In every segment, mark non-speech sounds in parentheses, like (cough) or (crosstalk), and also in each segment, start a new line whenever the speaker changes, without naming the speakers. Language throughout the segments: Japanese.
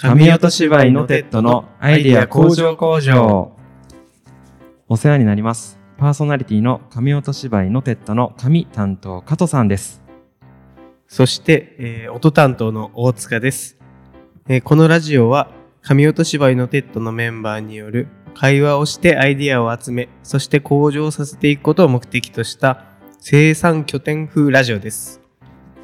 神音芝居のテッドのアイディア工場工場。お世話になります。パーソナリティの神音芝居のテッドの紙担当加藤さんです。
そして、えー音担当の大塚です、えーこのラジオは神音芝居のテッドのメンバーによる会話をしてアイディアを集めそして向上させていくことを目的とした生産拠点風ラジオです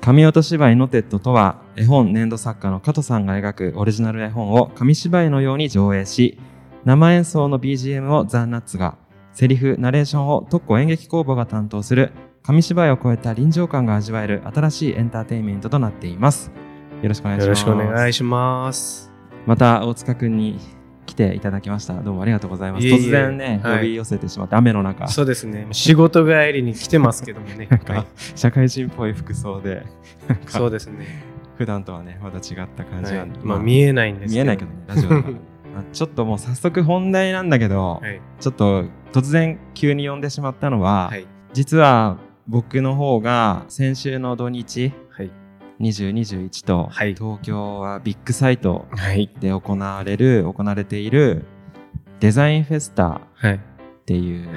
神音芝居のテッドとは、絵本粘土作家の加藤さんが描くオリジナル絵本を紙芝居のように上映し、生演奏の BGM をザ・ナッツが、セリフ、ナレーションを特攻演劇工房が担当する、紙芝居を超えた臨場感が味わえる新しいエンターテインメントとなっています。よろしくお願いします。
よろしくお願いします
また大塚くんに来ていただきました。どうもありがとうございます。突然ね、
はい。
呼び寄せてしまって、雨の中、
そうですね。仕事帰りに来てますけどもね (laughs)
なんか、
はい
社会人っぽい服装で、
そうですね、
普段とはね、また違った感じ
は
ないんで、
まあ、見えないんです
見えないけどね、ラジオだか (laughs) ちょっともう早速本題なんだけど、
はい。
ちょっと突然急に呼んでしまったのは、
はい。
実は僕の方が先週の土日、
はい
20、21と、
はい。
東京はビッグサイト
はい。
で行われる、行われているデザインフェスタ
はい。
っていう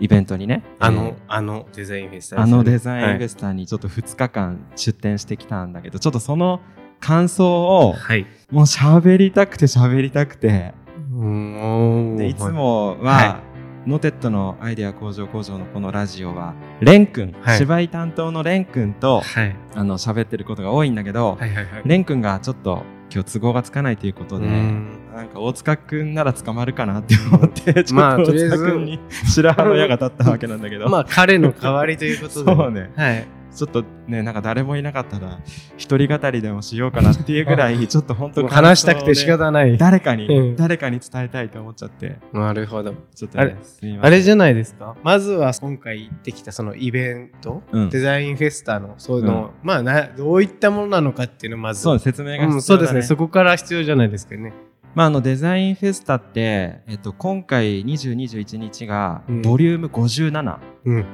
イベントにね、
あの、
えー
あのデザインフェスタ
あのデザインフェ
ス
スタにちょっと2日間出展してきたんだけど、ちょっとその感想を
はい。
もう喋りたくて喋りたくて、
うん
でいつもは、
は
ノテットのアイデア工場工場のこのラジオは、レン君、
はい。
芝居担当のレン君と、
はい。
あの、喋ってることが多いんだけど、
はいはいはい。
レン君がちょっと今日都合がつかないということで、
うん。
なんか大塚くんなら捕まるかなって思って、ちょ
まあ
っと大塚くんに白羽の矢が立ったわけなんだけど、
まあ彼の代わりということで。(laughs)
そうね。
はい。
ちょっとね、なんか誰もいなかったら、一人語りでもしようかなっていうぐらい、(laughs) ちょっと本当
もう話したくて仕方ない。
誰かに、
うん
誰かに伝えたいと思っちゃって、
なるほど。
ちょっとね
あれ、
すみません。
あれじゃないですか？まずは今回行ってきたそのイベント、
うん
デザインフェスタの、そういうの、まあな、どういったものなのかっていうのをまず。
そう説明が必要だ、ね
うんそうですね。そこから必要じゃないですかね。
まあ、あのデザインフェスタって、えっと、今回20、21日が
うん
ボリューム57、
うん。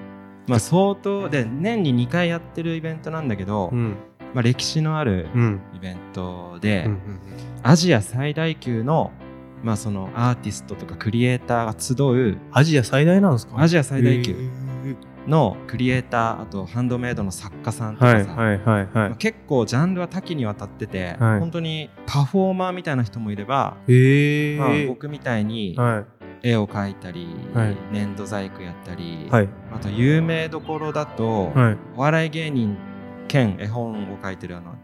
まあ、相当で年に2回やってるイベントなんだけど、
うん。
まあ、歴史のある
うん。
イベントで、
うん
アジア最大級の,、まあそのアーティストとかクリエイターが集う
アジア最大なんですか？
アジア最大級
へ
のクリエイターあとハンドメイドの作家さんと
ー
かさ、
はいはい
結構ジャンルは多岐にわたってて、
はい。
本当にパフォーマーみたいな人もいれば、まあ、僕みたいに
は
絵を描いたり、
はい
粘土細工やったり、
い。はい。
あと有名どころだと、
はい。
お笑い芸人兼絵本を描いてるあの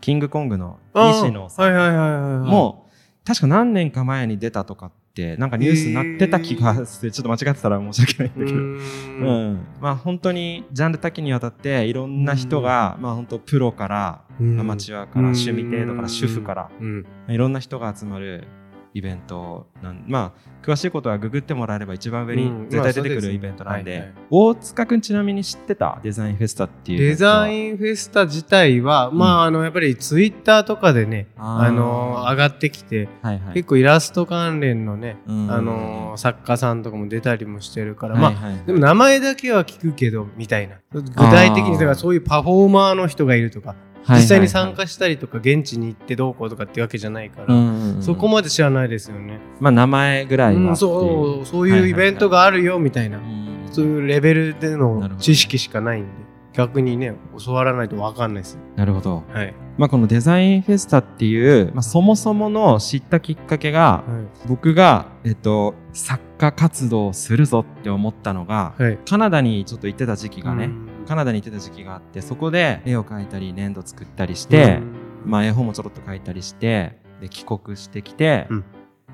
キングコングの西野さん。もう確か何年か前に出たとかってなんかニュースになってた気がしてちょっと間違ってたら申し訳ないん
う
だけど。
ー。
うんん、まあ本当にジャンル多岐にわたっていろんな人が、まあ本当プロから
うん
アマチュアから趣味程度から主婦から
うん。
いろんな人が集まるイベントなんまあ詳しいことはググってもらえれば一番上に
うん
絶対出てくるイベントなんで,、大塚くんちなみに知ってた？デザインフェスタっていう
デザインフェスタ自体は、
ん。
まああのやっぱりツイッターとかでね
あ
の上がってきて、結構イラスト関連のね、
うん。
あの作家さんとかも出たりもしてるから、まあでも名前だけは聞くけどみたいな。具体的にだからそういうパフォーマーの人がいるとか、実際に参加したりとか現地に行ってどうこうとかっていうわけじゃないから、そこまで知らないですよね、
まあ名前ぐらいは。
うん、そうそういうイベントがあるよみたいな、
うん
そういうレベルでの知識しかないんで逆にね教わらないと分かんないです
なるほど、
はい、
まあ、このデザインフェスタっていう、まあ、そもそもの知ったきっかけが僕が、えっと、作家活動をするぞって思ったのが、
はい。
カナダにちょっと行ってた時期がね、
うん
カナダに行ってた時期があってそこで絵を描いたり粘土作ったりして、まあ、絵本もちょろっと描いたりしてで帰国してきて、
うん。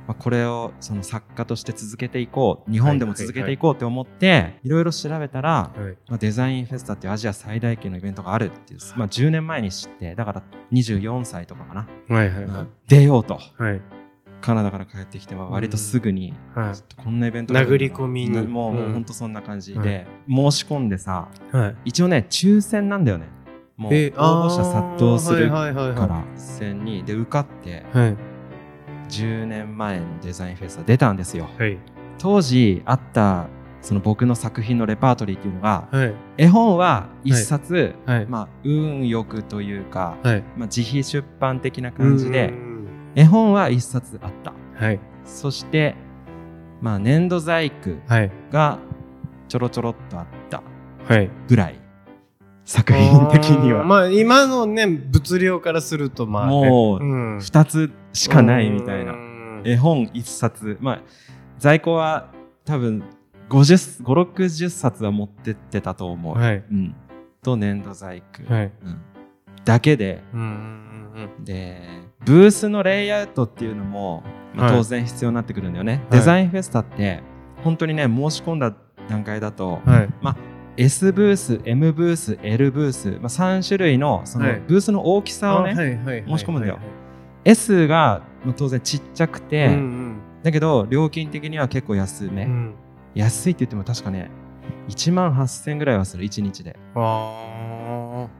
まあ、これをその作家として続けていこう日本でも続けていこうって思って、いろいろ調べたら、
はい。
まあ、デザインフェスタっていうアジア最大級のイベントがあるっていう、まあ、10年前に知ってだから24歳とかかな、
はいはいはい。
出ようと。
はい
カナダから帰ってきては割とすぐに、こんなイベント
殴り込みに。
なもう,、もう
うん。
ほんとそんな感じで、申し込んでさ
はい。
一応ね抽選なんだよね。もう応
え
募者殺到するから一斉にで受かって
いはい。
10年前のデザインフェスタ出たんですよ。
はい。
当時あったその僕の作品のレパートリーっていうのが
はい。
絵本は一冊、
はい。
まあ運よくというか、
はい。
まあ、自費出版的な感じで
うん
絵本は1冊あった。
はい。
そしてまあ粘土細工
はい。
がちょろちょろっとあった
はい。
ぐらい。作品的には。
まあ今のね、物量からするとまあ、ね、
もう
うん。
2つしかないみたいな。
うん。
絵本1冊。まあ在庫は多分50 560冊は持ってってたと思う、
はい。
うん、と粘土細工、
はい。
うん、だけで。
うんうん。
でブースのレイアウトっていうのも、まあ
はい。
当然必要になってくるんだよね、
い。
デザインフェスタって本当にね申し込んだ段階だと、
うん。はい。
S ブース M ブース L ブース、まあ、3種類のその
はい。
ブースの大きさをね、申し込むんだよ。
はい
S がまあ当然ちっちゃくて、
うん
だけど料金的には結構安め、
うん。うん。
安いって言っても確かね1万8000ぐらいはする1日で。
あ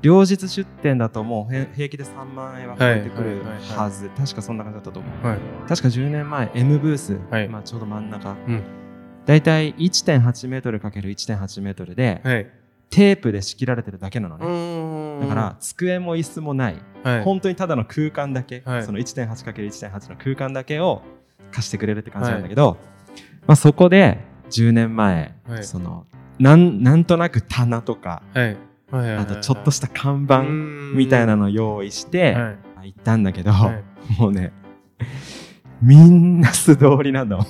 両日出店だともうへ平気で3万円は超えてくる
は
ず。確かそんな感じだったと思う。
あ。はい。
確か10年前 M ブース、
はい。
まあ、ちょうど真ん中、
うん。
だいたい1.8メートル ×1.8 メートルで、
はい。
テープで仕切られてるだけなのね、
ん。
だから、机も椅子もない、
はい。
本当にただの空間だけ、
はい。
その 1.8×1.8 の空間だけを貸してくれるって感じなんだけど、まあ、そこで10年前、
はい。
そのなんなんとなく棚とか
はい。
あとちょっとした看板みたいなのを用意して、
はい。
行ったんだけど、
はい
もうねみんな素通りなんだもん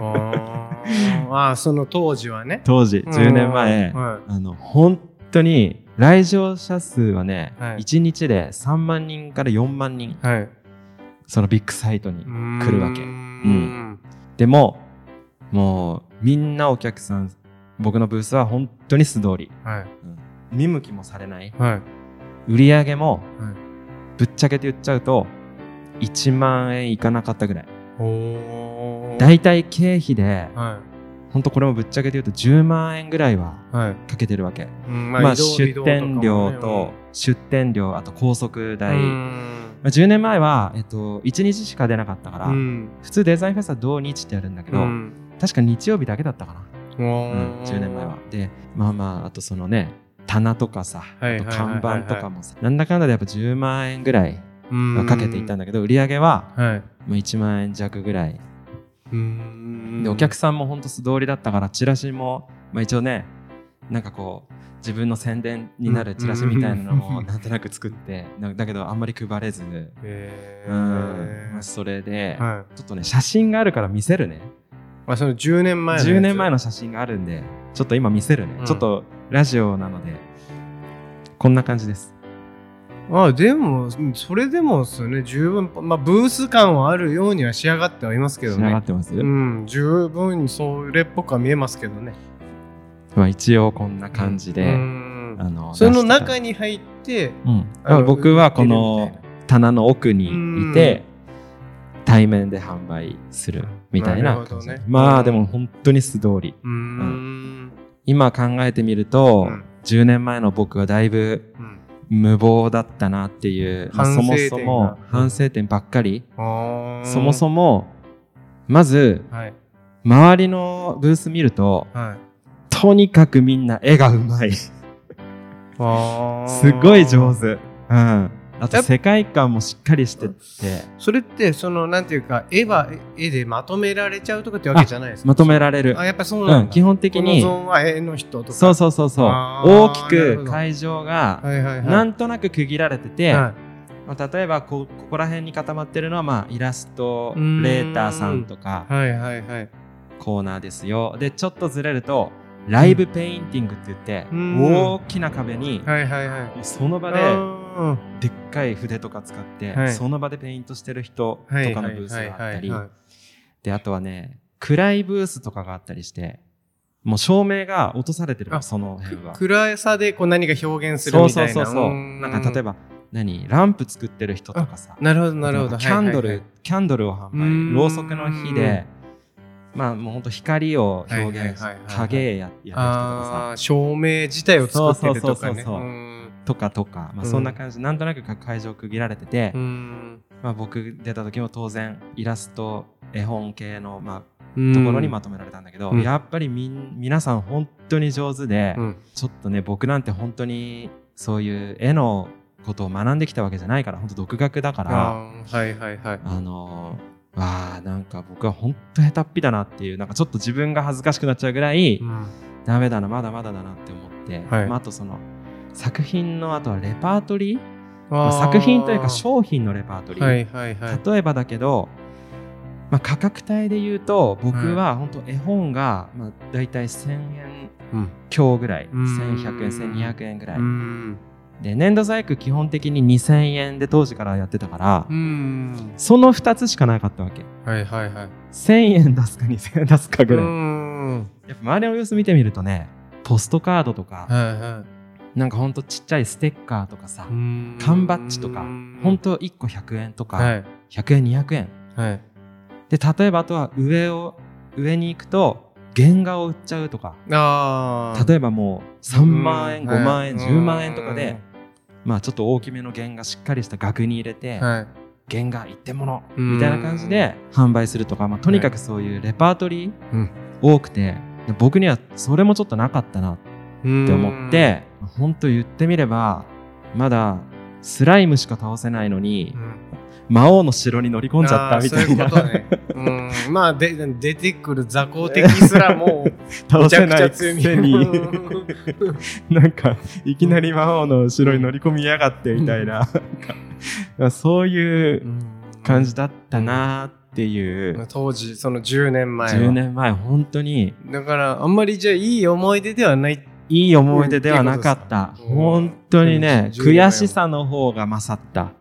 あーあー、その当時はね。
当時10年前、
は
あの本当に来場者数はね、
はい
1日で3万人から4万人
い。はい。
そのビッグサイトに
来
るわけ
うん。
でももうみんなお客さん僕のブースは本当に素通り
はい。
見向きもされない
はい。
売り上げも
はい
ぶっちゃけて言っちゃうと1万円いかなかったぐらい
おー。
だいたい経費で
は
本当これもぶっちゃけて言うと10万円ぐらいはい
はい。
かけてるわけ
うん
まあ
移動
出店料と出店料あと高速代、まあ、10年前は、えっと、1日しか出なかったから、
うん。
普通デザインフェスは土日ってやるんだけど、
うん。
確か日曜日だけだったかな、
う
うん、10年前は。でまあまああとそのね棚とかさ、
はい
あと
はいはい。はい
看板とかもさなんだかんだでやっぱ10万円ぐらいはかけていったん
だ。
だけど売り上げは
はい。
まあ1万円弱ぐらい。
うん。
でお客さんもほんと素通りだったからチラシも、まあ、一応ねなんかこう自分の宣伝になるチラシみたいなのもなんとなく作ってなだけどあんまり配れず、
へ
うん。まあ、
ー
それで、
はい。
ちょっとね写真があるから見せるね。
まあその10年前のやつ。
10年前の写真があるんでちょっと今見せるね、
うん。
ちょっとラジオなのでこんな感じです。
ああでもうんそれでもですよね。十分まあブース感はあるようには仕上がってはいますけど
仕上が
ね
ってます、
うん。十分それっぽくは見えますけどね。
まあ、一応こんな感じで、
うん。
あの
その中に入って
うん。
あの
僕はこ
売
の棚の奥にいて対面で販売するみたいな感じ、
なね。
まあ
うん
でも本当に素通り。
うーん。
今考えてみると、
うん。
10年前の僕はだいぶ
うん。
無謀だったなっていう、まあ
反
そもそも反省点ばっかり、そもそもまず
はい。
周りのブース見ると
はい。
とにかくみんな絵がうまい。(laughs) すごい上手、うん、あと世界観もしっかりしてて。
それってそのなんていうか絵は絵でまとめられちゃうとかってわけじゃないですか？
まとめられる。
あやっぱそう
うん、
なんだ
基本的に。そうそうそうそう。大きく会場がなんとなく区切られてて、
は
まあ、例えばこここら辺に固まってるのは、まあ、イラストレーターさんとか
いはいはいはい。
コーナーですよ。でちょっとずれるとライブペインティングって言って、
うん。
大きな壁に
はいはいはい。
その場で
あ
でっかい筆とか使って、
はい。
その場でペイントしてる人と
ー
かのブースがあったり。
はいはいはいはい。
であとはね暗いブースとかがあったりしてもう照明が落とされてるその辺は。
暗さでこう何か表現するみたいな。
そうそうそう
ー
なんか例えば何？ランプ作ってる人とかさ。
なるほどなるほど。
キャンドル、
はいはい
キャンドルを販売。ろうそくの火でまあもうほんと光を表現し
はいはいはいはい
影ややる人とか
あー照明自体を作ってるとかね。
そうそうそうそうとかとか、まあ、
うん。
そんな感じ。で、なんとなく会場区切られてて、まあ、僕出た時も当然イラスト絵本系の、まあ、
うん。
ところにまとめられたんだけど、
うん。
やっぱりみん皆さん本当に上手で、
うん。
ちょっとね僕なんて本当にそういう絵のことを学んできたわけじゃないから本当独学だから
はいはいはい。
あのーわあなんか僕は本当下手っぴだなっていうなんかちょっと自分が恥ずかしくなっちゃうぐらい、
うん。
ダメだなまだまだだなって思って、
はい。
まあ、あとその作品のあとはレパートリ
ー？
まあ作品というか商品のレパートリー、
はいはいはい。
例えばだけど、まあ、価格帯で言うと僕は本当絵本が、まあ、大体1000円
うん。
強ぐらい。
うん。
1100円1200円ぐらい、
うん。
で粘土細工基本的に2000円で当時からやってたから、
うん。
その2つしかなかったわけ。
はいはいはい。
1000円出すか2000円出すかぐらい、
うん。
やっぱ周りの様子見てみるとねポストカードとか、
はいは
なんかほんとちっちゃいステッカーとかさ、缶バッジとかほんと1個100円とか、
はい。
100円200円。
はい。
で例えばあとは上を上に行くと原画を売っちゃうとか。例えばもう3万円
うん。
5万円
はい
10万円とかでまあちょっと大きめの原画しっかりした額に入れて
はい。
原画一点物
うん。
みたいな感じで販売するとかまあとにかくそういうレパートリー
うん。
多くてで僕にはそれもちょっとなかったなって思って本当言ってみればまだスライムしか倒せないのに
うん、
魔王の城に乗り込んじゃったみたいな。
あーそういうことね。うん、まあで出てくる雑魚敵すらもう (laughs)
倒せないくせに。なんかいきなり魔王の城に乗り込みやがってみたいな。そういう感じだったなっていう。
当時その10年前は。
10年前本当に。
だからあんまりじゃあいい思い出ではない
いい思い出ではなかった。
うん。
本当にね
うん。
悔しさの方が勝った。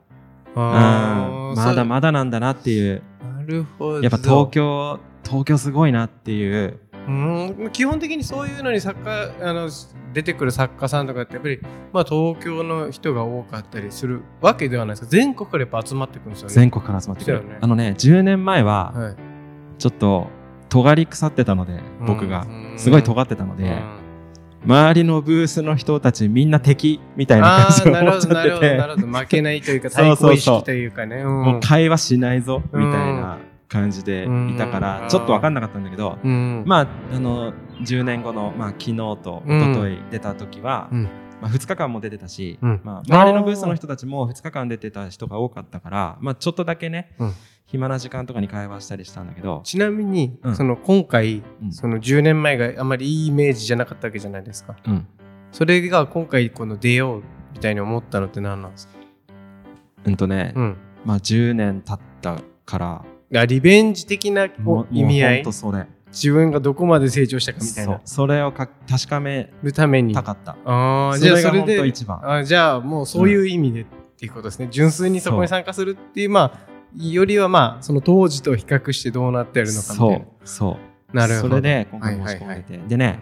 うん。まだまだなんだなっていう。
なるほど。
やっぱ東京東京すごいなっていう。
うん。基本的にそういうのに作家あの出てくる作家さんとかってやっぱり、まあ、東京の人が多かったりするわけではないですか。全国からやっぱ集まってくるんですよね。
全国から集まってくる、
ね。
あのね10年前は
はい、
ちょっと尖り腐ってたので僕が。
うん。
すごい尖ってたので、
うん
周りのブースの人たちみんな敵みたいな感じで思っちゃってて。
なるほど負けないというか対抗意識というかね。うん。
もう会話しないぞ
うん。
みたいな感じでいたから
うん
ちょっと分かんなかったんだけど
うん。
まああの10年後の、まあ、昨日と
うん。
一昨日出た時は、
うん。
まあ、2日間も出てたし、
うん。
まあ、周りのブースの人たちも2日間出てた人が多かったから、まあ、ちょっとだけね、
うん
暇な時間とかに会話したりしたんだけど、
ちなみに、
うん。
その今回、
うん。
その10年前があまりいいイメージじゃなかったわけじゃないですか。
うん。
それが今回この出ようみたいに思ったのって何なんですか、
うんとね、
うん、
まあ、10年経ったから
あリベンジ的な意味合い？
それ。
自分がどこまで成長したかみたいな。
それをか確かめ
るために
たかった。
あじゃあそれで
当一番。
あじゃあもうそういう意味でっていうことですね、純粋にそこに参加するっていう。まあよりはまあその当時と比較してどうなってるのかみたい
そ
な
うそう。
なるほど。
それで今回申し込んでて、
はいはい
でね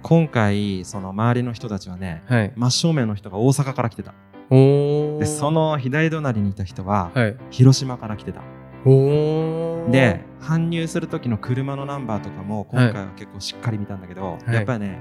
今回その周りの人たちはね
はい。
真正面の人が大阪から来てた。でその左隣にいた人は
はい。
広島から来てた。で搬入する時の車のナンバーとかも今回は結構しっかり見たんだけど、
はい。
やっぱりね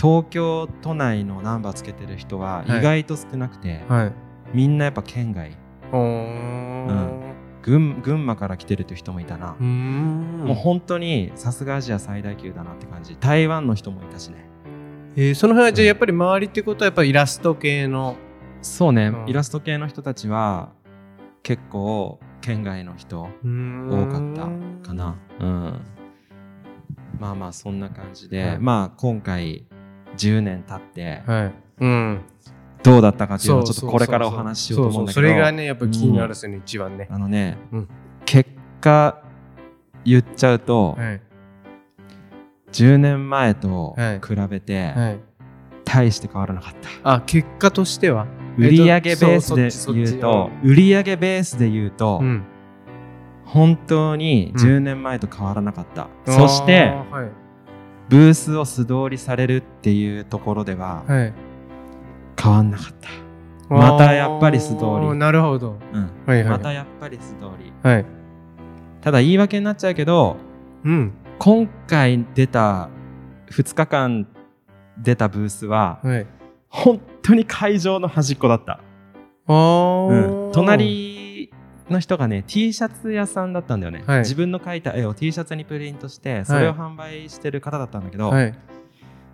東京都内のナンバーつけてる人は意外と少なくて、
はい。
みんなやっぱ県外
おー
群群馬から来てるっていう人もいたな。
う、ん。
もう本当にさすがアジア最大級だなって感じ。台湾の人もいたしね。
えーその辺はじゃあやっぱり周りってことはやっぱりイラスト系の？
そうね、
うん。
イラスト系の人たちは結構県外の人多
多
かったかな。うん。まあまあそんな感じで、
はい。
まあ今回10年経って
はい。うん
どうだったかっていうのをちょっとこれからお話ししようと思うんだけど。
それがねやっぱ気になるですよね、一番ね。
あのね、
うん。
結果言っちゃうと、
はい。
10年前と
はい
比べて
はい。
大して変わらなかった、
あ結果としては？
売上ベースで言うと売上ベースで言うと、
うん。
本当に
うん。
10年前と変わらなかった、そしてブースを素通りされるっていうところでは
はい
変わんなかった、またやっぱり素通り。
なるほど。
うん。
はいはい。
またやっぱり素通り。
はい。
ただ言い訳になっちゃうけど
うん。
今回出た2日間出たブースは
はい。
本当に会場の端っこだった、うん、隣の人がね T シャツ屋さんだったんだよね、
はい。
自分の描いた絵を T シャツにプリントしてそれを販売してる方だったんだけど、
はい。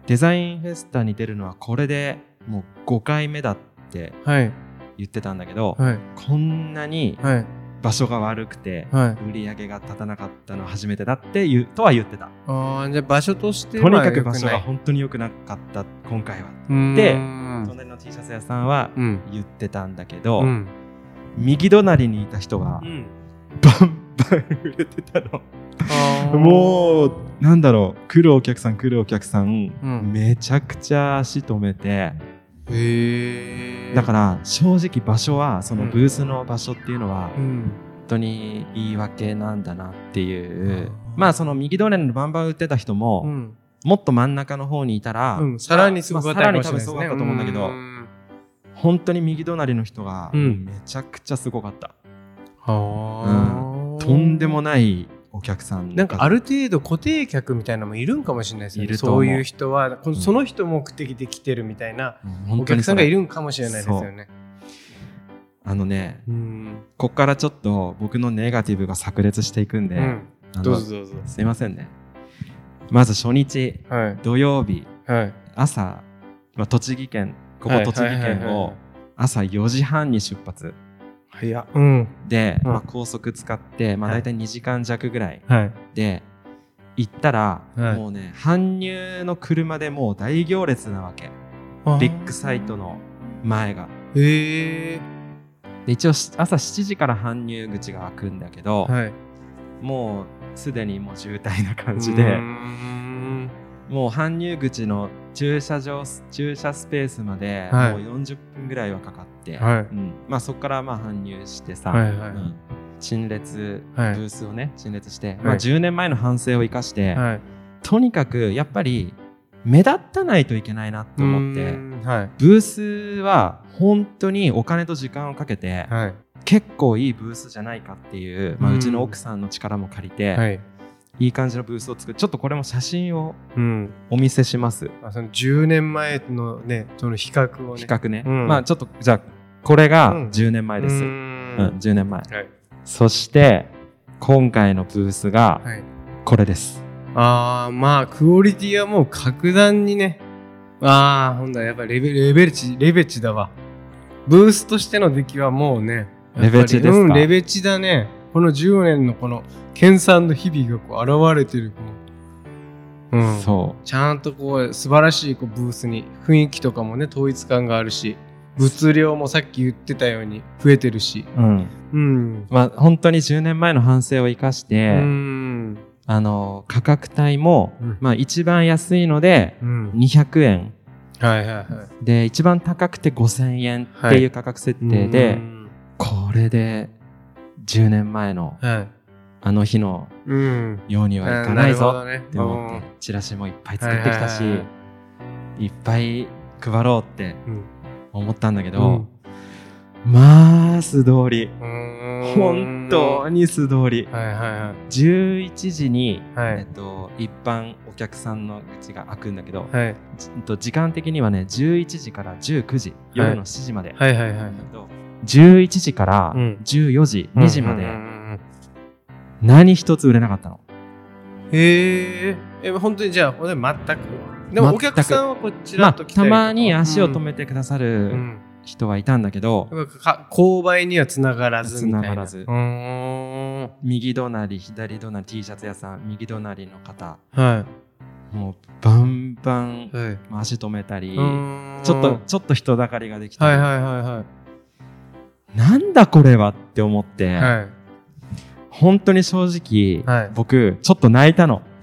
デザインフェスタに出るのはこれでもう5回目だっって
はい。
言ってたんだけど、
はい。
こんなに
はい。
場所が悪くて、
はい。
売り上げが立たなかったのは初めてだって言うとは言ってた。
ああ、じゃあ場所として
とに
まあ
かく場所が本当に良くなかった、今回は。
うーん
で隣の T シャツ屋さんは
うん。
言ってたんだけど、
うん。
右隣にいた人が
うん。
バンバン売れてたの。もう、なんだろう、来るお客さん来るお客さん、
うん
めちゃくちゃ足止めて、だから正直場所は、その
うん。
ブースの場所っていうのは、
うん。
本当に言い訳なんだなっていう。まあその右隣のバンバン売ってた人も、
うん。
もっと真ん中の方にいたら、
うん。さらにすごかったかもしれないですね
多分すごかったと思うんだけど、
うん。
本当に右隣の人が
うん。
めちゃくちゃすごかった、
はあ。
とんでもないお客さん
なんかある程度固定客みたいなのもいるんかもしれないですね。
いると思
そうういう人は、この
うん
その人目的で来てるみたいな
うん
お客さんがい
る
るんかもしれないですよね。
あのね
うん。
こっからちょっと僕のネガティブが炸裂していくんで、
うん。どうぞどうぞ。
すいませんねまず初日
はい。
土曜日
はい。
朝、まあ、栃木県ここ栃木
はいはいはいはい
県を朝4時半に出発
早っ。うん。
で、
うん。
まあ、高速使って、まあ、
はい。
大体2時間弱ぐらい
はい。
で行ったら、
はい。
もうね搬入の車でもう大行列なわけ。ビッグサイトの前が。
へえ。
で一応し朝7時から搬入口が開くんだけど、
はい。
もうすでにもう渋滞な感じで。
ん
もう搬入口の駐車場駐車スペースまで
はい。
もう40分ぐらいはかかって、
はい。
うん。まあ、そこからまあ搬入してさ、
はいはい。
うん。陳列、
はい。
ブースをね陳列して、
い。
まあ、10年前の反省を生かして、
はい。
とにかくやっぱり目立たないといけないなって思って。ブースは本当にお金と時間をかけて、
はい。
結構いいブースじゃないかっていう、まあ、
う
ちの奥さんの力も借りて、
はい。
いい感じのブースを作るちょっとこれも写真を
うん。
お見せします
あその10年前のね、その比較をね。
比較ね、
うん
まあちょっとじゃあこれが
うん
10年前です、
うー
うん
ん
10年前
はい。
そして今回のブースが
はい。
これです、
ああ、まあ、クオリティはもう格段にね。ああ、ほんだ、やっぱレベレベチ、レベチだわ。ブースとしての出来はもうね。
レベチですか？
うん、レベチだね。この10年のこの、研鑽の日々がこう現れてる。このうん。
そ
ちゃんとこう、素晴らしいこうブースに、雰囲気とかもね、統一感があるし、物量もさっき言ってたように増えてるし。
う、うん、
うん。
まあ本当に10年前の反省を生かして、
うん。
あの価格帯も、
うん
まあ一番安いので
うん。
200円
はいはいはい。
で一番高くて5000円っていう価格設定で、
うん
これで10年前の
はい。
あの日の
うん。
ようにはいかないぞ
ね。
って思ってチラシもいっぱい作
うん
ってきたし、
はい
っぱい配ろうって
うん。
思ったんだけど、まあ素通り。
うん。
本当に素通り。
はいはいはい。
11時に、
はい。
えっと、一般お客さんの口が開くんだけど、
はい。
時間的にはね11時から19時夜の7時まで、
はいはいはい。
えっと11時から
うん
14時、2時まで
うんうんうん
何一つ売れなかったの。
へえ。え、本当にじゃあ、ほんで全く？でもお客さんはこち
まあ、
らと来たりとか？
たまに足を止めてくださ
う
る
ん。
人はいたんだけど、
うんか購買にはつながらずみたいな。
繋がらず。右隣左隣 T シャツ屋さん右隣の方
は
もうバンバン
い。はい。
足止めたり、ちょっとちょっと人だかりができたり、
はいはいはいはい。
なんだこれはって思って、
はい。
本当に正直、
はい。
僕ちょっと泣いたの。(laughs)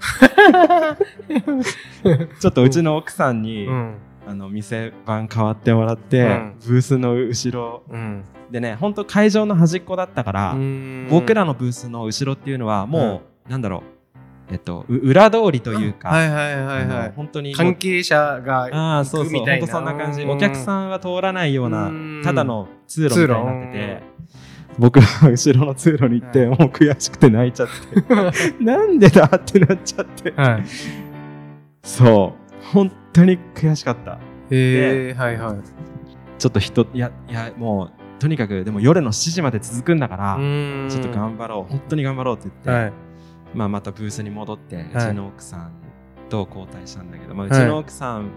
ちょっとうちの奥さんに、
うん。
あの店番変わってもらって、
うん。
ブースの後ろ。
うん。
でね本当会場の端っこだったから、僕ら
の、
のブースの後ろっていうのはもう、なんだろうえっとう裏通りというか、
はいはいはいはい。
本当に
関係者が
ああそうそう本当そんな感じ。
うん。
お客さんは通らないような
うん。
ただの通路みたいになって
通
て僕は後ろの通路に行って、
はい。
もう悔しくて泣いちゃって。(laughs) なんでだってなっちゃって。
はい。
そう。本当に悔しかった。
へえ、はいはい。
ちょっと人いやいやもうとにかくでも夜の7時まで続くんだから、
ん。
ちょっと頑張ろう。本当に頑張ろうって言って、
はい。
まあ、またブースに戻って、うちの奥さんと交代したんだけど、まあ、う
はい
ちの奥さん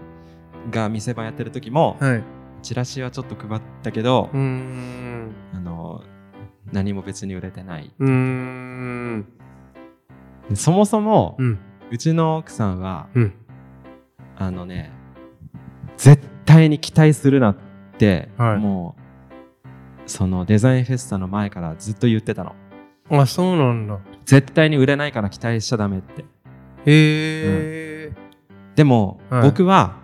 が店番やってる時も、
はい。
チラシはちょっと配ったけど、
うーん。
あの何も別に売れてない。そもそも、
う。
うんちの奥さんは、
うん。
あのね、絶対に期待するなって、
はい
もう、そのデザインフェスタの前からずっと言ってたの。
あ、そうなんだ。
絶対に売れないから期待しちゃダメって。
へえ。
でも、
はい
僕は、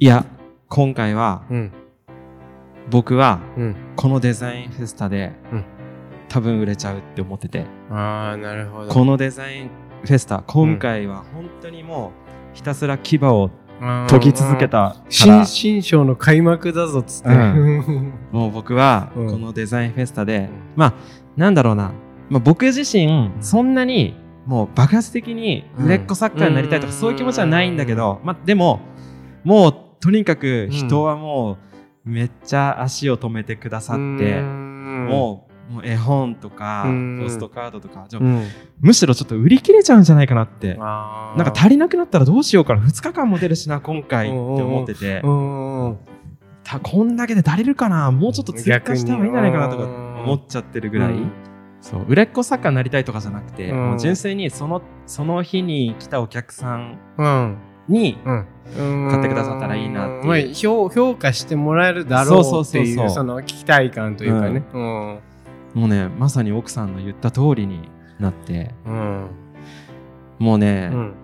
いや、今回は、
うん。
僕は、
うん。
このデザインフェスタで、
うん
多分売れちゃうって思ってて、
ああ、なるほど。
このデザインフェスタ、今回は本当にもう、ひたすら牙を研ぎ続けた
新新章の開幕だぞっつって。
う (laughs) もう僕は、
うん
このデザインフェスタで、
うん
まあ、なんだろうな、まあ、僕自身、そんなに、もう爆発的に売れっ子作家になりたいとか、
うん。
そういう気持ちはないんだけど、まあ、でも、もう、とにかく人はもう、めっちゃ足を止めてくださって、もう、もう絵本とか、
うん。
ポストカードとか、ちょ
うん、
むしろちょっと売り切れちゃうんじゃないかなって。
あ
なんか足りなくなったらどうしようかな。2日間も出るしな、今回って思ってて。こんだけで足りるかな？もうちょっと追加した方がいいんじゃないかなとか思っちゃってるぐらい。
うん
そう売れっ子作家になりたいとかじゃなくて、
うん。
もう純粋にそのその日に来たお客さん
うん
に、
うん。
買ってくださったらいいなっていう。
まあ、評評価してもらえるだろうってい
う
その期待感というかね。うん。
もうねまさに奥さんの言った通りになって。
うん。
もうね、
うん。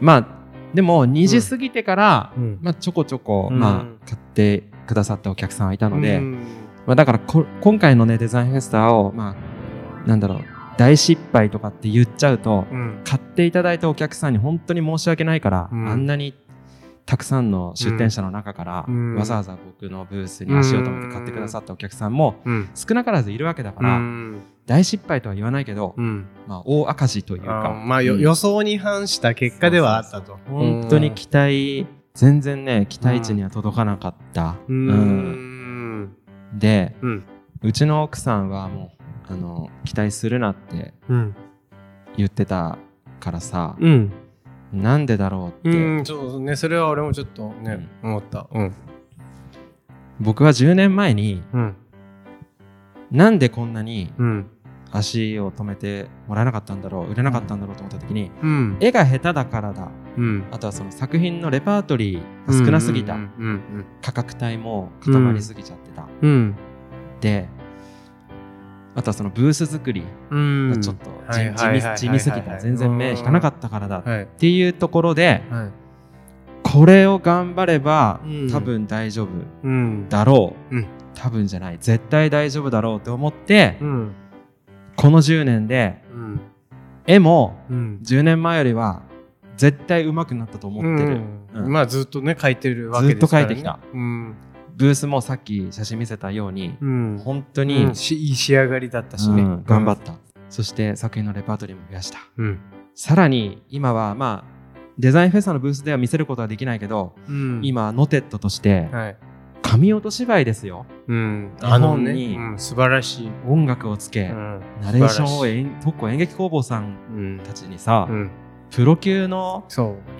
まあでも2時過ぎてから、
うん。
まあ、ちょこちょこ、
うん。
まあ、買ってくださったお客さんはいたので、
うん。
まあ、だからこ今回のねデザインフェスタを、まあ、なんだろう大失敗とかって言っちゃうと、
うん。
買っていただいたお客さんに本当に申し訳ないから、
うん。
あんなにたくさんの出店者の中から、
うん。
わざわざ僕のブースに足を止めて買ってくださったお客さんも
うん。
少なからずいるわけだか
う
ら、
ん
大失敗とは言わないけど、
うん。
まあ、大赤字という
あ
か
ーまあ予想に反した結果ではあったと。
本当に期待待全然ね期待値には届かなかった、
う
うん。
ん。
で
うん。
うちの奥さんはもうあの期待するなって
うん。
言ってたからさ、
うん。
なんでだろうって、
うんそうね。それは俺もちょっとね思った。うん。
僕は10年前に
うん。
なんでこんなに
うん。
足を止めてもらえなかったんだろう売れなかったんだろうと思った時に
うん。
絵が下手だからだ。
うん。
あとはその作品のレパートリーが少なすぎた、
うんうん。
価格帯も固まりすぎちゃってた、
うん。
であとはそのブース作り
うん。
がちょっと地味すぎた全然目引かなかったからだっ
はい
ていうところで
はい
これを頑張れば
うん。
多分大丈夫
うん
だろう、
うん。
多分じゃない。絶対大丈夫だろうって思って、
うん。
この10年で
うん。
絵も
うん。
10年前よりは絶対上手くなったと思ってる、
まあずっとね書いてるわけですからね。
ずっと書いてきた。
うん
ブースもさっき写真見せたように、
うん。
本当に、
うん。しいい仕上がりだったしね。
うん頑張った、そして作品のレパートリーも増やした。
うん。
さらに今はまあデザインフェスタのブースでは見せることはできないけど、
うん。
今ノテッドとして
はい。
神音芝居ですよ。
うん。
絵
あの
本に
ねうん素晴らしい。
音楽をつけ、
うん。
ナレーションを演特攻演劇工房さん
うん
たちにさ、
うん。
プロ級の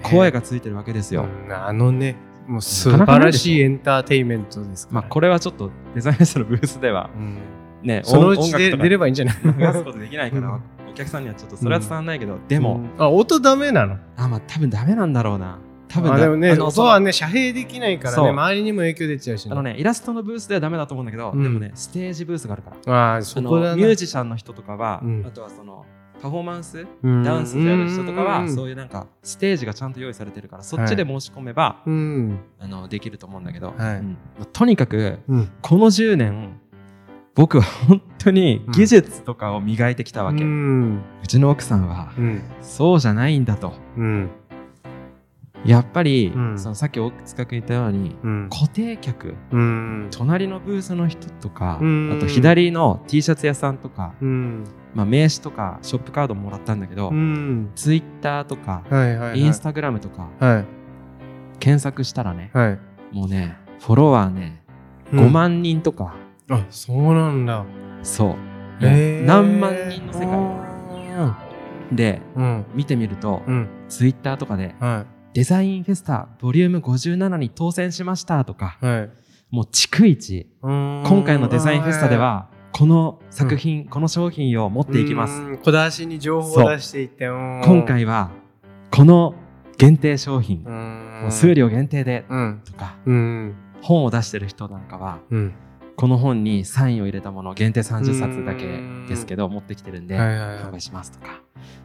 声がついてるわけですよ、
うん。あのねもう素晴らしいエンターテインメントですから
まあこれはちょっとデザインフェスタのブースでは
うん。
ね
そのうちで出ればいいんじゃない？
流すことできないから、
うん。
お客さんにはちょっとそれは伝わんないけど、でも、
うんあ音ダメなの？
あまあ多分ダメなんだろうな。多分
でもね音はね遮蔽できないからね周りにも影響出ちゃうしね。
あのねイラストのブースではダメだと思うんだけど、
うん。
でもねステージブースがあるから。
あそこだ
ミュージシャンの人とかは、
うん。
あとはそのパフォーマンス
な
ダンスやる人とかは、
うん。
そういうなんかステージがちゃんと用意されてるからそっちで申し込めば、
うん。
あのできると思うんだけど、とにかく
うん。
この10年僕は本当に技術とかを磨いてきたわけ、
う
うんちの奥さんは、
うん。
そうじゃないんだと。
うん。
やっぱり、
うん。
そのさっき大塚君言ったように
うん。
固定客
うん。
隣のブースの人とか、
うん。
あと左の T シャツ屋さんとか、
うん
まあ、名刺とかショップカードもらったんだけど、
うん。
ツイッターとか、
はいはいはい。
インスタグラムとか
はい。
検索したらね、
はい。
もうねフォロワーね、
うん。
5万人とか。
あそうなんだ。
そう、
へー。
何万人の世界。
あ
で
ーうん。
見てみると、
うん。
ツイッターとかで
は
デザインフェスタボリューム57に当選しましたとか
いはい。
もう逐一、
今
今回のデザインフェスタでは、この作品、この商品を持っていきます。
うん。小出しに情報を出していってうん。
今回は、この限定商品、数量限定で、
うん。
とか、
うん。
本を出してる人なんかは、
うん。
この本にサインを入れたもの限定30冊だけですけど持ってきてるんで、販売しますとか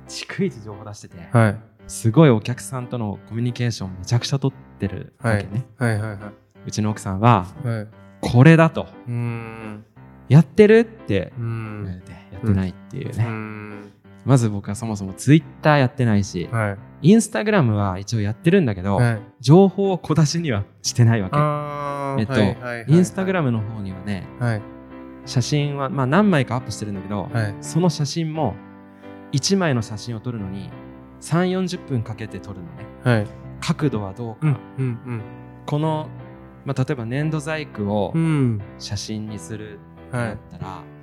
逐一情報出してて、
はい。
すごいお客さんとのコミュニケーションめちゃくちゃ取ってるわけね、
はい。はいは
うちの奥さんは
いはい。
これだと。
うん
やってるって
う
言われ
ん
てやってないっていうね、
うん。
まず僕はそもそもツイッターやってないし、
はい。
インスタグラムは一応やってるんだけど、
はい。
情報を小出しにはしてないわけ。えっと、インスタグラムの方にはね
はい。
写真は、まあ、何枚かアップしてるんだけど、
はい。
その写真も1枚の写真を撮るのに3 4 0分かけて撮るのね。
はい。
角度はどうか、
うんうん
この、まあ、例えば粘土細工を
うんうん。
写真にするって
は
ない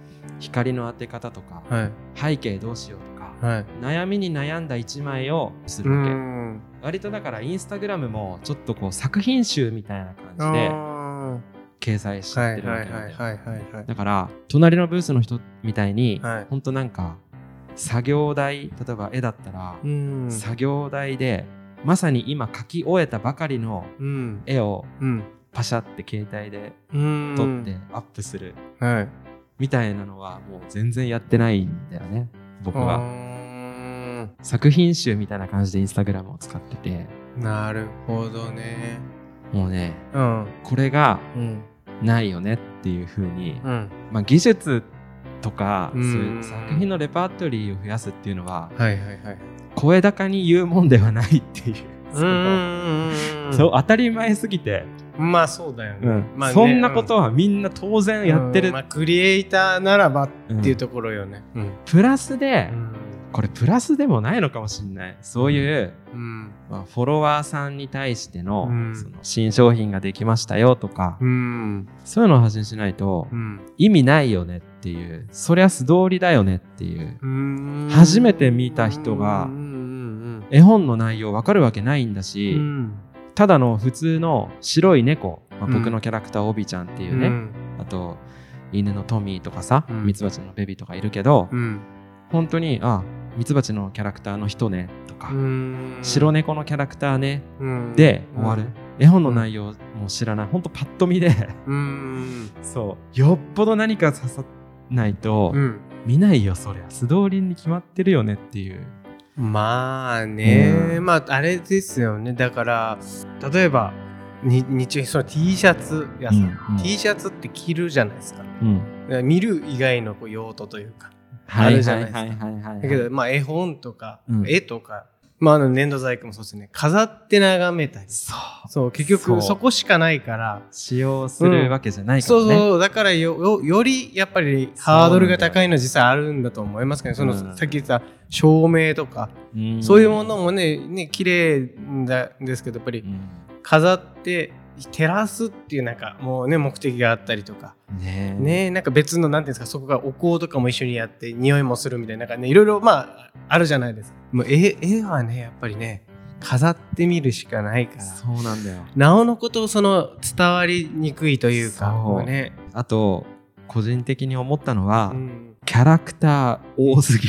光の当て方とか、
はい。
背景どうしようとか、
はい。
悩みに悩んだ1枚をす
う
るわけ、
ん。
割とだからインスタグラムもちょっとこう作品集みたいな感じで
あ
掲載してるわ
はい
けなんだから隣のブースの人みたいに、
はい。
ほんとなんか作業台例えば絵だったら、
うん。
作業台でまさに今描き終えたばかりの
うん。
絵を
うん
パシャって携帯で
うん。
撮ってアップする。
はい。
みたいなのはもう全然やってないんだよね。僕は。
は
作品集みたいな感じでインスタグラムを使ってて。
なるほどね。
もうね
うん。
これが
うん。
ないよねっていう風に、
うん。
まあ、技術とか
うん。
そういう作品のレパートリーを増やすっていうのは
はいはいはい。
声高に言うもんではないっていう。そ
う
当たり前すぎて、
まあそうだよね。まあね
そんなことはみんな当然やってる、
うん。まあクリエイターならばっていうところよね。うん。
プラスで、
うん。
これプラスでもないのかもしれない。そういう、
うん。
まあ、フォロワーさんに対しての,、
うん。
その新商品ができましたよとか、
うん。
そういうのを発信しないと、
うん。
意味ないよねっていうそりゃ素通りだよねっていう
うん。
初めて見た人が
うん。うん。
絵本の内容わかるわけないんだ
う
し、
ん
ただの普通の白い猫、まあ
うん。
僕のキャラクターオビちゃんっていうね、
うん。
あと犬のトミーとかさ、
うん。
ミツバチのベビーとかいるけど、
うん。
本当にあミツバチのキャラクターの人ねとか、
うん。
白猫のキャラクターね
うん。
で終わる、絵本の内容も知らない。本当パッと見で。
うん。
そう。よっぽど何か刺さないと、
うん。
見ないよそりゃ。素通りに決まってるよねっていう
まあね、
うん。
まああれですよね。だから例えばに日中その T シャツやさ、
うんうん。
T シャツって着るじゃないですか。
うん。
見る以外のこう用途というか
はい
るじゃないですか
はい。はいはいはい
だけどまあ絵本とか、
うん。
絵とかまああの粘土細工もそうですね。飾って眺めたり。
そう。
そう結局
そ
こしかないから。
使用するわけじゃないからね、
そうそう。だからよよよりやっぱりハードルが高いのは実際あるんだと思いますけどその、
うん
さっき言った照明とか、
うん。
そういうものもねね綺麗なんですけどやっぱり
うん。
飾って照らすっていうなんかもうね目的があったりとか。
ねえ。
ねなんか別のなんていうんですかそこがお香とかも一緒にやって匂いもするみたいななんかねいろいろまああるじゃないですか。もう絵絵はねやっぱりね飾ってみるしかないから。
そうなんだよ。
なおのことその伝わりにくいというか
そう。
ね、
あと個人的に思ったのは、
うん。
キャラクター多すぎ。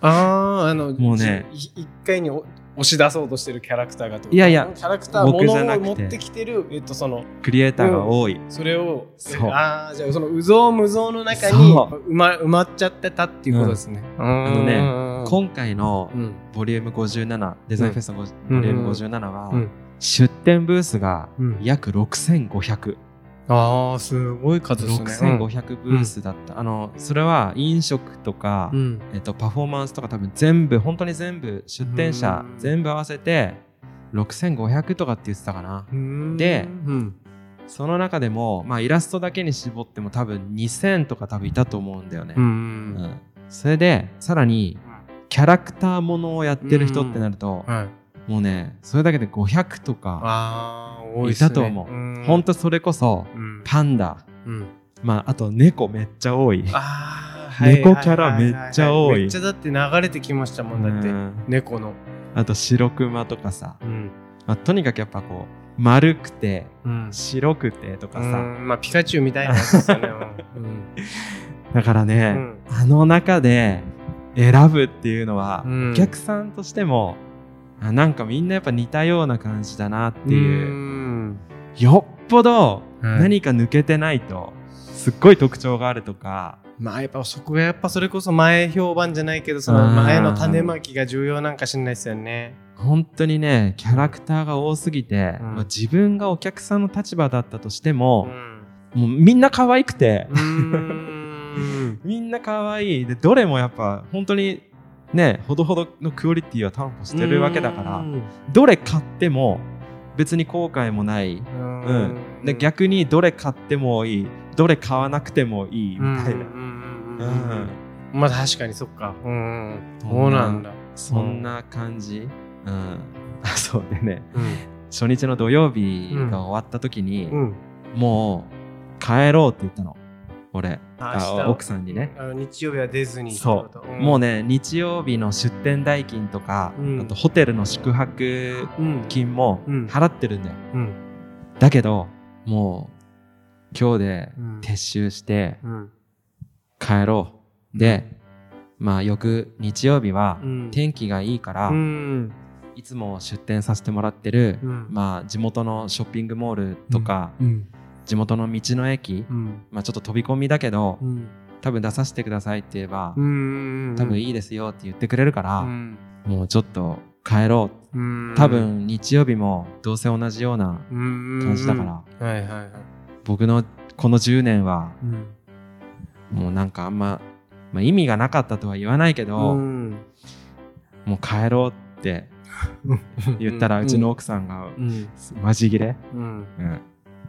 あああの
もうね。
じ一回にお押し出そうとしてるキャラクターが
いやいや。
キャラクターも
僕じゃ
のを持って。きてるえっとその
クリエイターが多い、
それを
そう
ああじゃあその有象無象の中に埋ま埋まっちゃってたっていうことですね、あ
あのね今回の
うん。
ボリューム57デザインフェスのボ
うん。
リューム57は、
うん。
出店ブースが
うん。
約6500、
ああすごい数ですね。
6500ブースだった、あのそれは飲食とか、
うん。
えっと、パフォーマンスとか多分全部本当に全部出店者
うん。
全部合わせて6500とかって言ってたかな。
うん。
で
うん。
その中でも、まあ、イラストだけに絞っても多分2000とか多分いたと思うんだよね、
うん。
うん。それでさらにキャラクターものをやってる人ってなると、
はい。
もうねそれだけで500とか
ああ多い
たと思う、
ん。
ほんとそれこそ
うん。
パンダ。
うん。
まああと猫めっちゃ多い。
あ
猫キャラめっちゃ多い。
めっちゃだって流れてきましたもんだって
うん。
猫の。
あと白クマとかさ、
うん。
まあ、とにかくやっぱこう丸くて
うん。
白くてとかさ、
うん。まあピカチュウみたいなやつですよね。(laughs)
だからね、
うん。
あの中で選ぶっていうのは、
うん。
お客さんとしてもあなんかみんなやっぱ似たような感じだなっていう、
ん。
よっぽど
はい。
何か抜けてないと、すっごい特徴があるとか。
まあやっぱそこがやっぱそれこそ前評判じゃないけどその前の種まきが重要なんかしんないですよね。
本当にねキャラクターが多すぎて、
うん。
まあ自分がお客さんの立場だったとして
う
も、
ん。
もうみんな可愛くて、(laughs) みんな可愛い。でどれもやっぱ本当にねほどほどのクオリティは担保してるわけだから
うん。
どれ買っても別に後悔もない、うん、で逆にどれ買ってもいい。どれ買わなくてもいいみたいな、
うんまあ確かにそっか。うんうん。そうなんだ。
そんな感じ、うん、あ (laughs) そうでね。
うん。
初日の土曜日が終わった時に、
うん。
もう帰ろうって言ったの俺。
あ
あ
明日。
奥さんにね。
あの日曜日は出ずに
そ
こと。
う、もう
ね
ね日曜日の出店代金とか、
うん。
あとホテルの宿泊
うん。
金も
うん。
払ってるんだよ、
うん。
だけどもう今日で
うん。
撤収して
うん。
帰ろう。でまあ翌日曜日は
うん。
天気がいいから、
うん。
いつも出店させてもらってる、
うん。
まあ地元のショッピングモールとか、
うん
地元の道の駅、
うん。
まあちょっと飛び込みだけど、
うん。
多分出させてくださいって言えば、
うん。
多分いいですよって言ってくれるから、
うん。
もうちょっと帰ろう。
うん。
多分日曜日もどうせ同じような
感
感じだから、
はいはいはい。
僕のこの10年は
うん。
もうなんかあんま、まあ、意味がなかったとは言わないけど、
うん。
もう帰ろうって言ったらうちの奥さんが
うん。
マジギレ、
うん。
うん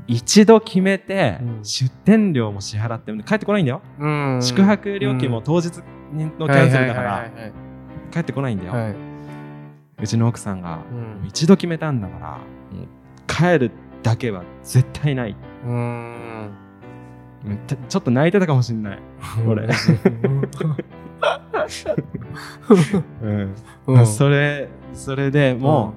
一度決めて
うん。
出店料も支払って帰ってこないんだよ、
うん。
宿泊料金も当日のキャンセルだから帰ってこないんだよ、
はい。はいう
ちの奥さんが
うん。
一度決めたんだから帰るだけは絶対ない。ちょっと泣いてたかもしんない、俺 (laughs) それそれでもう、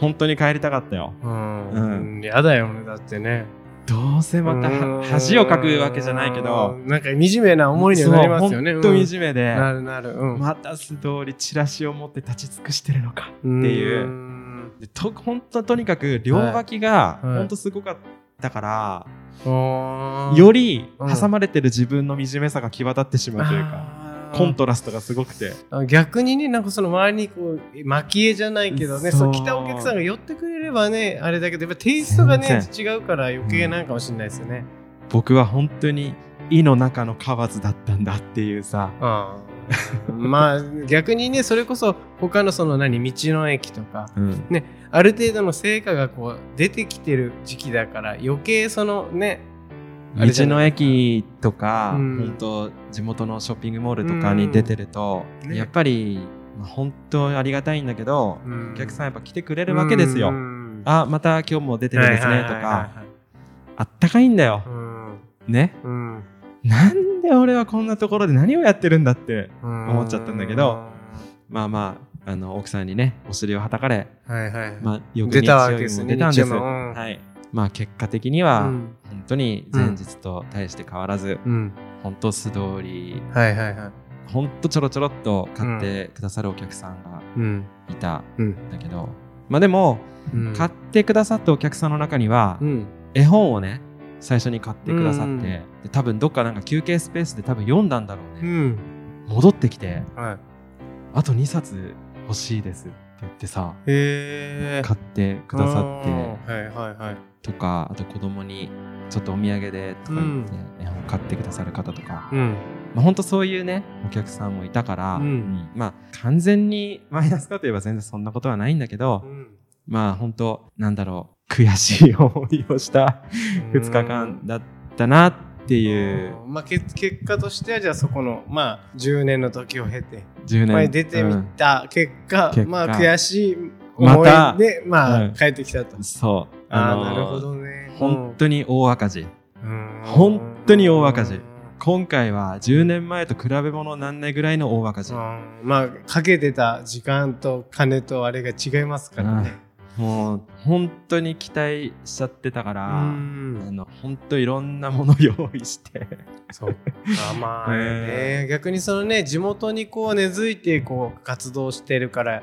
本当に帰りたかったよ。
うん。
うん
やだよねだってね。
どうせまたは恥をかくわけじゃないけど。
うんなんか惨めな思いにはなりますよね。
本当
うん
惨めで、
なるなる。うん。
また素通りチラシを持って立ち尽くしてるのか
って
いう。でと本当とにかく両脇が
はい。
本当すごかったから、
よ
より
うん。
挟まれてる自分の惨めさが際立ってしまうというか、コントラストがすごくて。
あ逆にねなんかその周りにこう蒔絵じゃないけどね
そう。
来たお客さんが寄ってくれればねあれだけどやっぱテイストがね
全
違うから余計なんかもしれないですよね。
僕は本当に井の中の蛙だったんだっていうさ。
ああ。(laughs) まあ逆にねそれこそ他のその何道の駅とか
うん。
ある程度の成果がこう出てきてる時期だから余計そのね
道の駅とか、
うん。
本当地元のショッピングモールとかに出てると、
うんね。
やっぱり、まあ本当ありがたいんだけど、
うん。
お客さんやっぱ来てくれるわけですよ。
うん。
あまた今日も出てるんですねとか
はい
あったかいんだよ。
うん。
ね。
うん。
なんで俺はこんなところで何をやってるんだって
思
思っちゃったんだけどまあまああの奥さんにねお尻をはたかれ、
はいはい
まあ、翌
出たわけですね
も出たんです。はい。まあ、結果的には、当に前日と大して変わらず、
うん。
本当素通り。
はいはいはい。
ほんとちょろちょろっと買ってくださるお客さんが
うん。
いた
うん。
んだけど、まあでも、
うん。
買ってくださったお客さんの中には、
うん。
絵本をね最初に買ってくださって、
うん。
で多分どっかなんか休憩スペースで多分読んだんだろうね、
うん。
戻ってきて
はい。
あと2冊欲しいですって言ってさ買ってくださって
はいはいはい。
とかあと子供にちょっとお土産でとか言って、絵本買ってくださる方とか、
うん。
まあ、本当そういうねお客さんもいたから、
うん。
まあ完全にマイナスかといえば全然そんなことはないんだけど、まあ本当なんだろう悔しい思いをした2日間だったなっていう。
うん。まあけ結果としてはじゃあそこのまあ10年の時を経て
10年。
前出てみた結果まあ悔しい思いでまあ
うん。
帰ってきたと。
うんそう。の
ああなるほどね
本当に大赤字。
うん。
本当に大赤字。今回は10年前と比べ物になんないぐらいの大赤字。
うん。まあかけてた時間と金とあれが違いますからね。
もう本当に期待しちゃってたから、
う
あ
ん
の本当いろんなもの用意して。
そうあまあ
へ
ね逆にそのね地元にこう根付いてこう活動してるから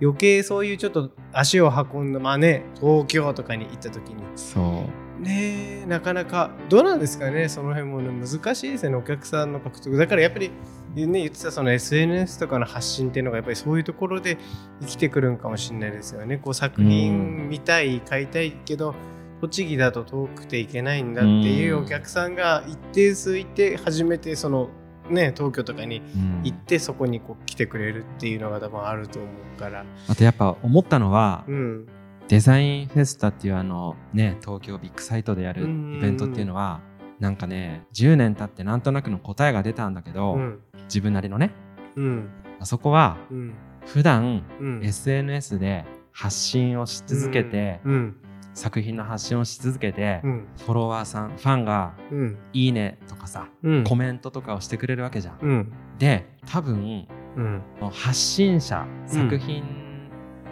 余計そういうちょっと足を運んだまあね東京とかに行った時に。
そう。
ねえなかなかどうなんですかねその辺もね。難しいですよねお客さんの獲得。だからやっぱりね言ってたその SNS とかの発信っていうのがやっぱりそういうところで生きてくるんかもしれないですよね。こう作品見たい買いたいけど栃木だと遠くて行けないんだっていうお客さんが一定数いて初めてそのね東京とかに
うん。
行ってそこにこう来てくれるっていうのが多分あると思うから。
あとやっぱ思ったのは、
うん。
デザインフェスタっていうあのね東京ビッグサイトでやる
うん。
イベントっていうのはなんかね10年経ってなんとなくの答えが出たんだけど、
うん。
自分なりのね。
うん。
あそこは
うん。
普段
うん。
SNS で発信をし続けて、
うん。
作品の発信をし続けて、
うん。
フォロワーさんファンが
うん「
いいね」とかさ、
うん。
コメントとかをしてくれるわけじゃん。
うん。
で多分
うん。
発信者
うん
作品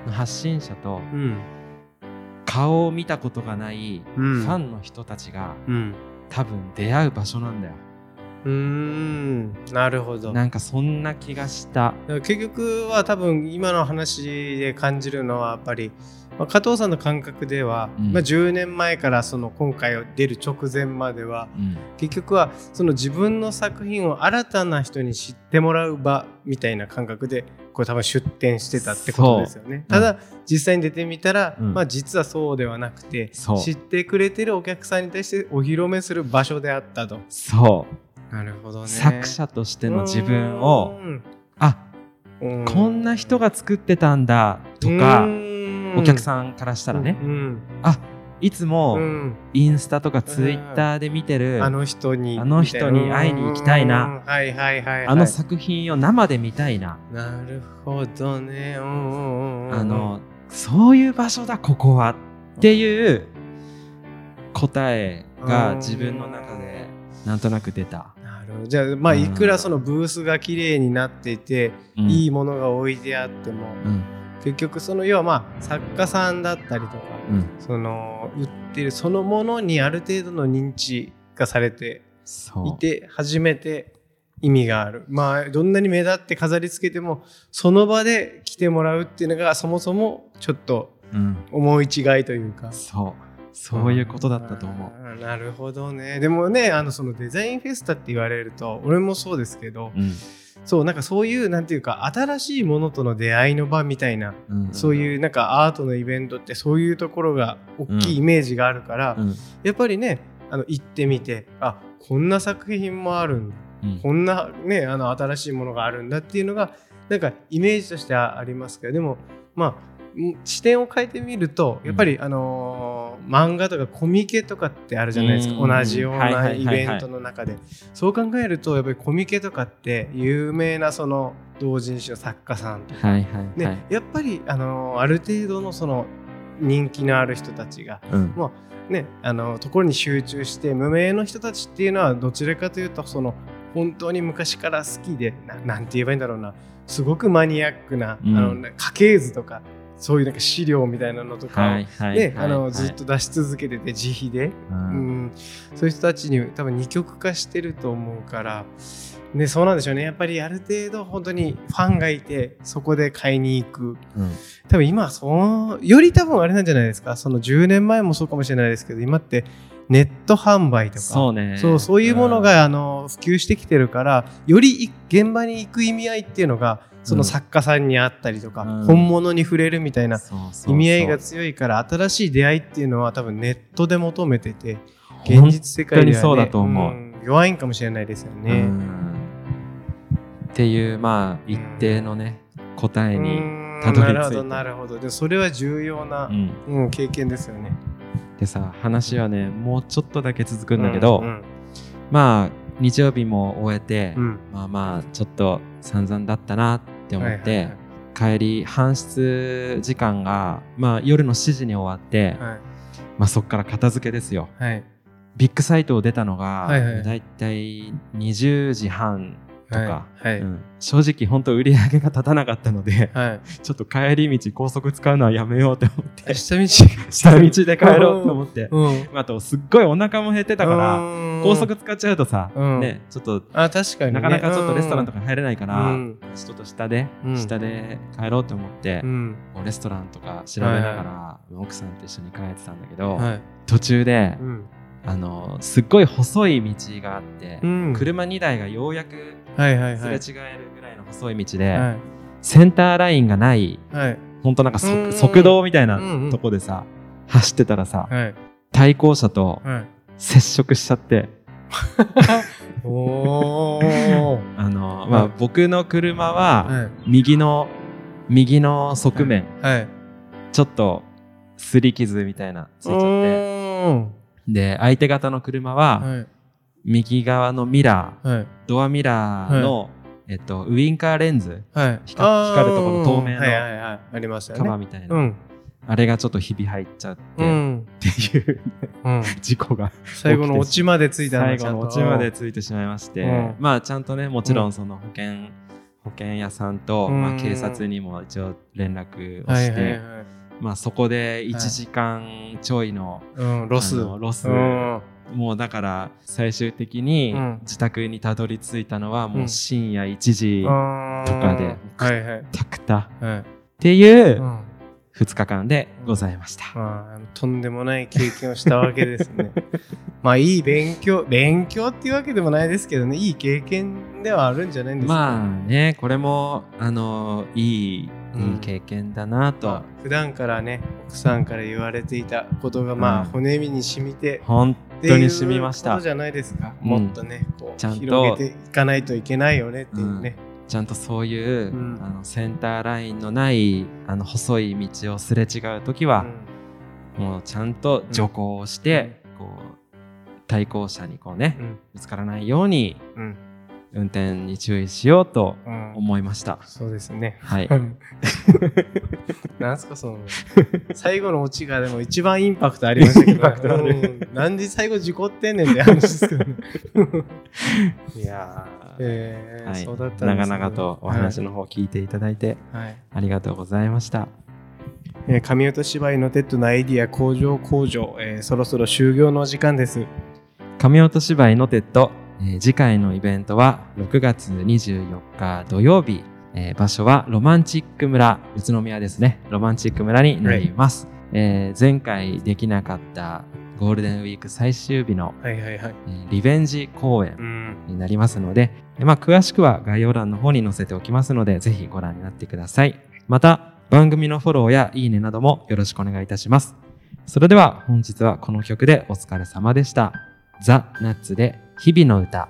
の発信者と
うん。
顔を見たことがないフ
うん。
ァンの人たちが
うん。
多分出会う場所なんだよ。
うーん。なるほど。
なんかそんな気がした。
結局は多分今の話で感じるのはやっぱり、まあ、加藤さんの感覚では、
うん。
まあ、10年前からその今回を出る直前までは
うん。
結局はその自分の作品を新たな人に知ってもらう場みたいな感覚でこれ多分出展してたってことですよね。ただ、実際に出てみたら、
うん。
まあ、実はそうではなくて知ってくれてるお客さんに対してお披露目する場所であったと。
そう、
なるほどね。
作者としての自分をあ
うん。
こんな人が作ってたんだとかお客
ん
さんからしたらね、
うん。
あいつ
う
も
ん。
インスタとかツイッターで見てる、
あの人に
あの人に会いに行きたいな。
うん。はいはいはい、はい、
あの作品を生で見たいな、
なるほどね。うん。
あのそういう場所だここはっていう答えが自分の中でなんとなく出た。
なる。ほどじゃあまあ
うん。
いくらそのブースが綺麗になっていて、
うん。
いいものが置いてあっても、
うん。
結局その要はまあ作家さんだったりとか、
うん。
その売ってるそのものにある程度の認知がされていて初めて意味がある。まあどんなに目立って飾り付けてもその場で来てもらうっていうのがそもそもちょっと
うん、
思い違いというか。
そうそういうことだったと思う。
なるほどね。でもねあのそのデザインフェスタって言われると俺もそうですけど
うん。
そうなんかそういうなんていうか新しいものとの出会いの場みたいな
うん、
そういうなんかアートのイベントってそういうところが大きいイメージがあるから、
うん。
やっぱりねあの行ってみてあこんな作品もあるんだ。
うん。
こんなねあの新しいものがあるんだっていうのがなんかイメージとしてはありますけどでもまあん視点を変えてみるとやっぱり、あのー漫画とかコミケとかってあるじゃないですか。
うん。
同じようないイベントの中で。そう考えるとやっぱりコミケとかって有名なその同人誌の作家さんとか。
はいはい
ね、
はい。
やっぱり、あのーある程度のその人気のある人たちが
うん。
もね、あのところに集中して無名の人たちっていうのはどちらかというとその本当に昔から好きでななんて言えばいいんだろうな。すごくマニアックな、
うん。
あのね家系図とかそういうなんか資料みたいなのとかを、ずっと出し続けてて自費で、
う
うん。ん、そういう人たちに多分二極化してると思うから、ね、そうなんでしょうね。やっぱりある程度本当にファンがいてそこで買いに行く。
うん。
多分今はそのより多分あれなんじゃないですか。その10年前もそうかもしれないですけど今ってネット販売とか。
そうね。
そうそういうものが、あの普及してきてるからよりい現場に行く意味合いっていうのがその作家さんにあったりとか、
うん。
本物に触れるみたいな意味合いが強いから新しい出会いっていうのは多分ネットで求めてて現実世界では、ね、
本当にそうだと思う。ん
弱いんかもしれないですよ
う
ね。
ん。っていうまあ一定のね答えに、
うん。
たどり着いて
なるほどなるほど。でそれは重要な、
うん。
うん、経験ですよね。
でさ話はねもうちょっとだけ続くんだけど、
うん
まあ日曜日も終えて、
うん。
まあまあちょっと散々だったなって思って、
はいはい
帰り搬出時間が、まあ、夜の7時に終わって、
はい。
まあ、そこから片付けですよ。
はい。
ビッグサイトを出たのが、
はいはい
だい。たい20時半とか、
はい
うん。正直本当売り上げが立たなかったので
はい。(laughs)
ちょっと帰り道高速使うのはやめようと思って。
下道？(laughs)
下道で帰ろうと思って。
うん。
あとすっごいお腹も減ってたから高速使っちゃうとさ、
うん。
ねちょっと
あ確かにね。
なかなかちょっとレストランとか入れないから、
うん。
ちょっと下で、
うん。
下で帰ろうと思って、レストランとか調べながら、奥さんと一緒に帰ってたんだけど、
はい。
途中で、
うん。
あのすっごい細い道があって、
うん。
車2台がようやく
はいはいはい。
すれ違えるぐらいの細い道で、
はい。
センターラインがない
はい。
ほんとなんか側道みたいな
うんうん
とこでさ、走ってたらさ、
はい。
対向車と
はい。
接触しちゃって、(laughs)
おー。
あの、まあ、
はい。
僕の車は
はい。
右の右の側面、
はい。
ちょっと擦り傷みたいなついちゃって。
お
で相手方の車は
ーはい
右側のミラー
はい。
ドアミラーの、えっと、ウインカーレンズ
はい。
光光るところ透明の
はいはいはい。ありますよ
カバー
ね
みたいな、
うん。
あれがちょっとひび入っちゃって、っ
うん。
ていう
うん。(laughs)
事故が
最後のオチまでついた
最後のオチまでついてしまいまして、
うん。
まあちゃんとねもちろんその保険、保険屋さんと、
うん。
まあ、警察にも一応連絡をして、
はいはいはい。
まあそこで1時間ちょいの,、
うんロス。
ロス、
うん
もうだから最終的に
うん。
自宅にたどり着いたのはも
うん。
う深夜1時
と
とかで
はいはい。
たくた。
はい。
っていう
うん。
2日間でございました。
まああの、とんでもない経験をしたわけですね。(laughs) まあいい勉強勉強っていうわけでもないですけどね。いい経験ではあるんじゃないんですか？
まあねこれもあのいい
うん。
いい経験だなと、
まあ普段からね奥さんから言われていたことがまあ、
うん。
骨身に染みて
本
っていう
当に染みました。
ことじゃないですか。
うん。
もっとねこう
ちゃんと。
広げていかないといけないよねっていうね。
ちゃんとそういう、
うん。
あのセンターラインのないあの細い道をすれ違う時は、もうちゃんと徐行をして、こう対向車にこうね、
うん。
ぶつからないように
うん
運転に注意しようと
うん。
思いました。
そうですね。
はい。(laughs)
なんすかその (laughs) 最後のオチがでも一番インパクトありましたけど。
インパクトある。
うん。なんで最後事故ってんねんって話ですけどね。(laughs)
いや
えー
はい、
そうだったんですね
長々とお話の方聞いていただいて
はい。
ありがとうございました。
えー神音芝居のテッドのアイディア工場工場、えーそろそろ終業のお時間です。
神音芝居のテッド、えー次回のイベントは6月24日土曜日、えー場所はロマンチック村。宇都宮ですね。ロマンチック村になります、えー前回できなかったゴールデンウィーク最終日の、
はいはいはい。
えーリベンジ公演
うん。
になりますので、えーまあ、詳しくは概要欄の方に載せておきますのでぜひご覧になってください。また番組のフォローやいいねなどもよろしくお願いいたします。それでは本日はこの曲でお疲れ様でした。ザ・ナッツで日々の歌。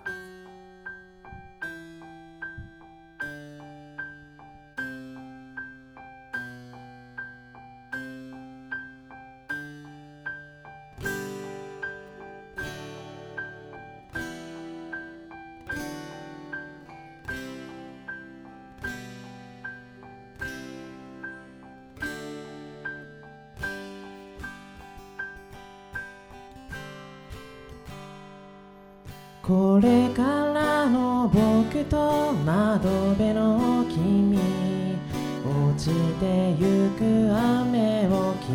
の君落ちてゆく雨を君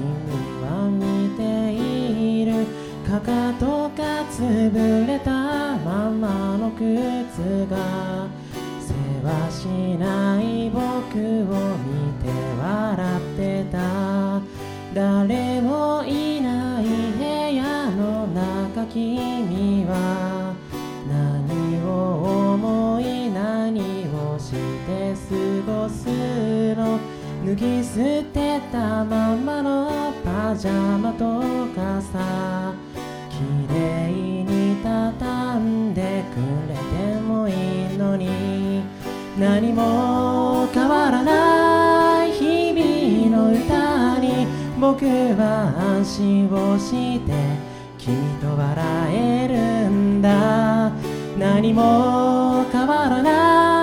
は見ている。かかとが潰れたままの靴が世話しない僕を見て笑ってた。誰もいない部屋の中君は。して過ごすの脱ぎ捨てたままのパジャマと傘綺麗に畳んでくれてもいいのに何も変わらない日々の歌に僕は安心をして君と笑えるんだ。何も変わらない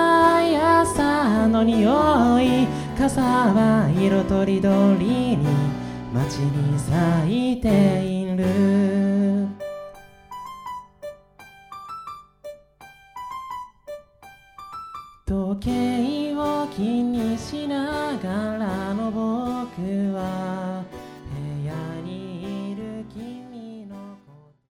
の匂い傘は色とりどりに街に咲いている。
時計を気にしながらの僕は